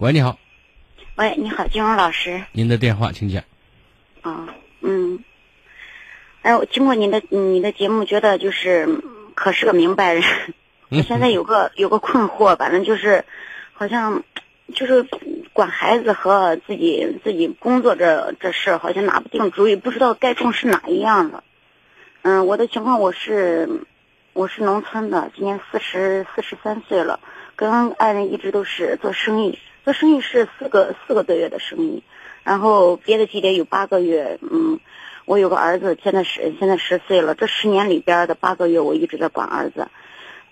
喂，你好，喂，你好，金荣老师。您的电话，请讲。啊，嗯，哎，我经过您的你的节目，觉得就是可是个明白人。我现在有个有个困惑，反正就是好像就是管孩子和自己自己工作这这事儿，好像拿不定主意，不知道该重视哪一样了。嗯，我的情况我是我是农村的，今年四十四十三岁了，跟爱人一直都是做生意。做生意是四个四个多月的生意，然后别的季节有八个月。嗯，我有个儿子，现在十现在十岁了。这十年里边的八个月，我一直在管儿子。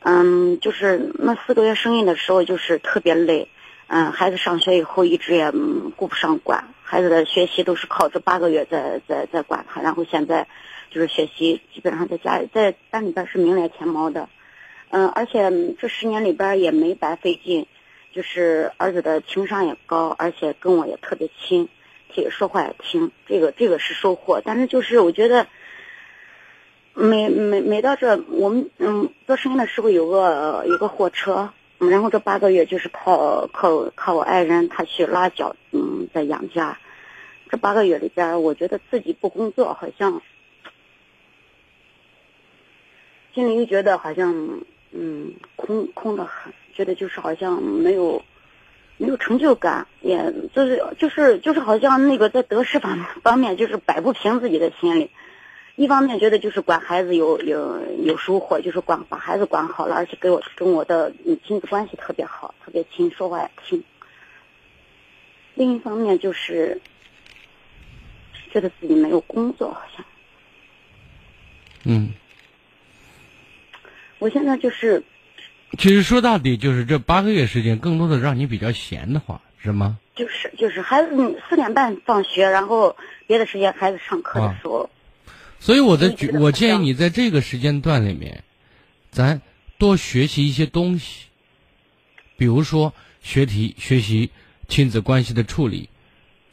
嗯，就是那四个月生意的时候，就是特别累。嗯，孩子上学以后，一直也顾不上管孩子的学习，都是靠这八个月在在在管他。然后现在就是学习，基本上在家在班里边是名列前茅的。嗯，而且这十年里边也没白费劲。就是儿子的情商也高，而且跟我也特别亲，听说话也听，这个这个是收获。但是就是我觉得，每每每到这我们嗯做生意的时候有个有个货车，然后这八个月就是靠靠靠我爱人他去拉脚嗯在养家。这八个月里边，我觉得自己不工作好像心里又觉得好像嗯空空的很。觉得就是好像没有，没有成就感，也就是就是就是好像那个在得失方方面就是摆不平自己的心里。一方面觉得就是管孩子有有有收获，就是管把孩子管好了，而且给我跟我的亲子关系特别好，特别亲，说话也听。另一方面就是觉得自己没有工作，好像。嗯。我现在就是。其实说到底，就是这八个月时间，更多的让你比较闲的话，是吗？就是就是孩子四点半放学，然后别的时间孩子上课的时候。所以我的我建议你在这个时间段里面，咱多学习一些东西，比如说学题、学习亲子关系的处理，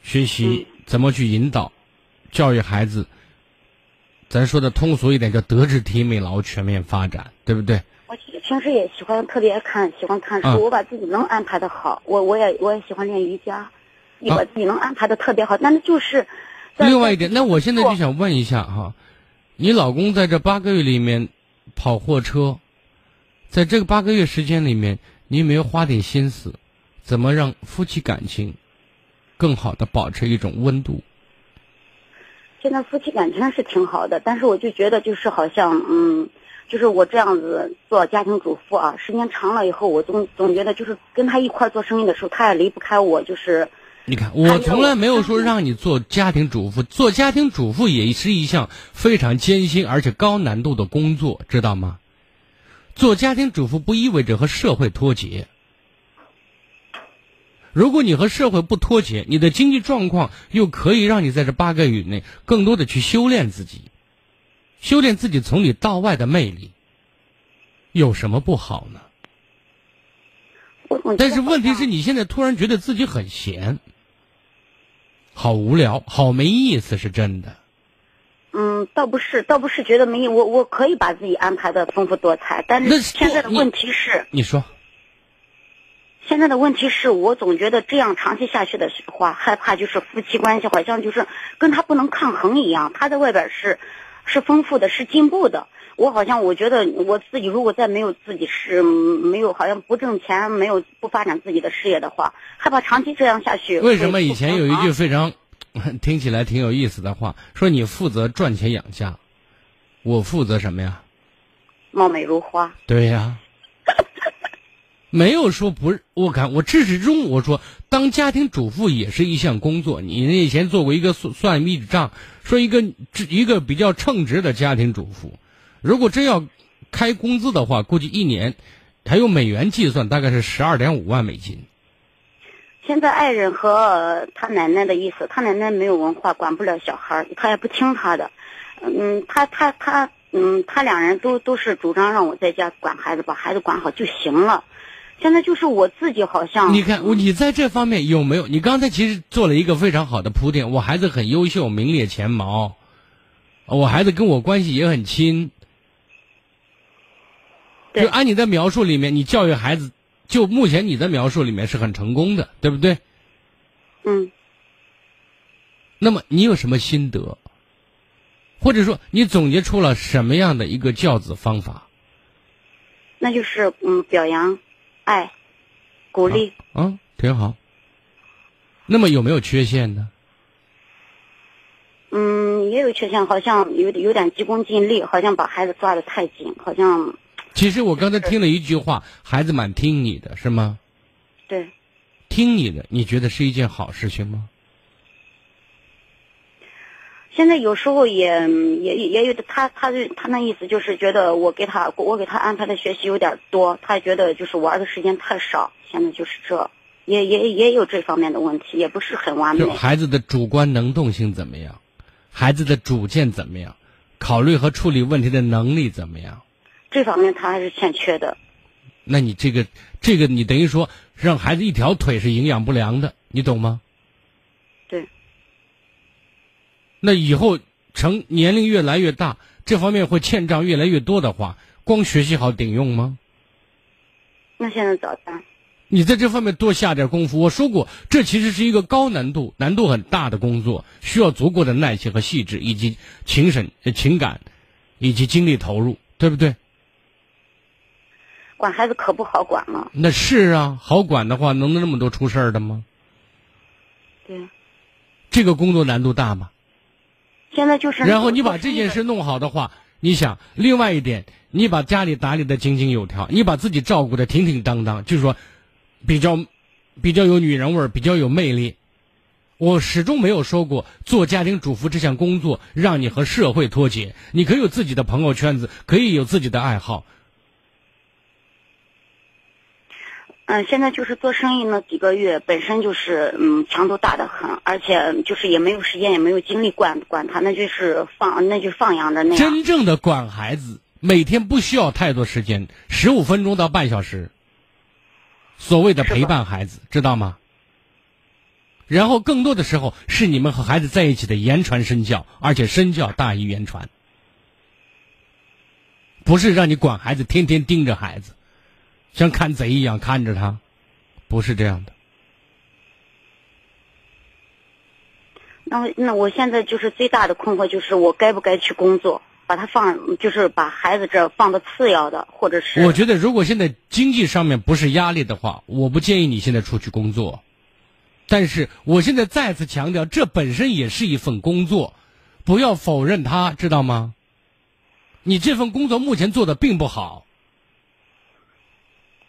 学习怎么去引导教育孩子。咱说的通俗一点，叫德智体美劳全面发展，对不对？我平时也喜欢特别看，喜欢看书。我把自己能安排的好，我我也我也喜欢练瑜伽，你把自己能安排的特别好。但是就是，另外一点，那我现在就想问一下哈，你老公在这八个月里面跑货车，在这个八个月时间里面，你有没有花点心思，怎么让夫妻感情更好的保持一种温度？现在夫妻感情是挺好的，但是我就觉得就是好像嗯。就是我这样子做家庭主妇啊，时间长了以后，我总总觉得就是跟他一块做生意的时候，他也离不开我。就是你看，我从来没有说让你做家庭主妇，做家庭主妇也是一项非常艰辛而且高难度的工作，知道吗？做家庭主妇不意味着和社会脱节。如果你和社会不脱节，你的经济状况又可以让你在这八个月内更多的去修炼自己。修炼自己从里到外的魅力，有什么不好呢？但是问题是你现在突然觉得自己很闲，好无聊，好没意思，是真的。嗯，倒不是，倒不是觉得没意我我可以把自己安排的丰富多彩，但是现在的问题是，你说，现在的问题是我总觉得这样长期下去的话，害怕就是夫妻关系好像就是跟他不能抗衡一样，他在外边是。是丰富的，是进步的。我好像我觉得我自己如果再没有自己是没有好像不挣钱，没有不发展自己的事业的话，害怕长期这样下去。为什么以前有一句非常听起来挺有意思的话，说你负责赚钱养家，我负责什么呀？貌美如花。对呀。没有说不，我看我至始至终我说，当家庭主妇也是一项工作。你以前做过一个算算一笔账，说一个一个比较称职的家庭主妇，如果真要开工资的话，估计一年还用美元计算，大概是十二点五万美金。现在爱人和他奶奶的意思，他奶奶没有文化，管不了小孩，他也不听他的。嗯，他他他，嗯，他两人都都是主张让我在家管孩子，把孩子管好就行了。现在就是我自己好像，你看，你在这方面有没有？你刚才其实做了一个非常好的铺垫。我孩子很优秀，名列前茅，我孩子跟我关系也很亲。就按你的描述里面，你教育孩子就目前你的描述里面是很成功的，对不对？嗯。那么你有什么心得？或者说你总结出了什么样的一个教子方法？那就是嗯，表扬、爱、鼓励。嗯，挺好。那么有没有缺陷呢？嗯，也有缺陷，好像有有点急功近利，好像把孩子抓得太紧，好像。其实我刚才听了一句话，孩子蛮听你的，是吗？对。听你的，你觉得是一件好事情吗？现在有时候也也也有的，他他他那意思就是觉得我给他我给他安排的学习有点多，他觉得就是玩的时间太少。现在就是这，也也也有这方面的问题，也不是很完美。就孩子的主观能动性怎么样？孩子的主见怎么样？考虑和处理问题的能力怎么样？这方面他还是欠缺的。那你这个这个，你等于说让孩子一条腿是营养不良的，你懂吗？那以后成年龄越来越大，这方面会欠账越来越多的话，光学习好顶用吗？那现在咋办？你在这方面多下点功夫。我说过，这其实是一个高难度、难度很大的工作，需要足够的耐心和细致，以及情审、情感，以及精力投入，对不对？管孩子可不好管了。那是啊，好管的话，能那么多出事儿的吗？对。这个工作难度大吗？现在就是。然后你把这件事弄好的话，你想，另外一点，你把家里打理的井井有条，你把自己照顾的挺挺当当，就是说，比较，比较有女人味儿，比较有魅力。我始终没有说过做家庭主妇这项工作让你和社会脱节，你可以有自己的朋友圈子，可以有自己的爱好。嗯，现在就是做生意那几个月，本身就是嗯强度大的很，而且就是也没有时间，也没有精力管管他，那就是放，那就放养的那样。真正的管孩子，每天不需要太多时间，十五分钟到半小时。所谓的陪伴孩子，知道吗？然后更多的时候是你们和孩子在一起的言传身教，而且身教大于言传，不是让你管孩子，天天盯着孩子。像看贼一样看着他，不是这样的。那那我现在就是最大的困惑就是我该不该去工作，把他放就是把孩子这放的次要的，或者是。我觉得如果现在经济上面不是压力的话，我不建议你现在出去工作。但是我现在再次强调，这本身也是一份工作，不要否认它，知道吗？你这份工作目前做的并不好。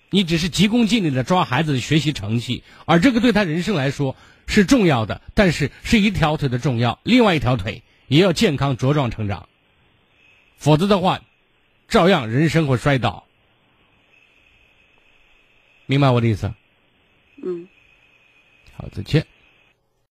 你只是急功近利的抓孩子的学习成绩，而这个对他人生来说是重要的，但是是一条腿的重要，另外一条腿也要健康茁壮成长，否则的话，照样人生会摔倒。明白我的意思？嗯。好，再见。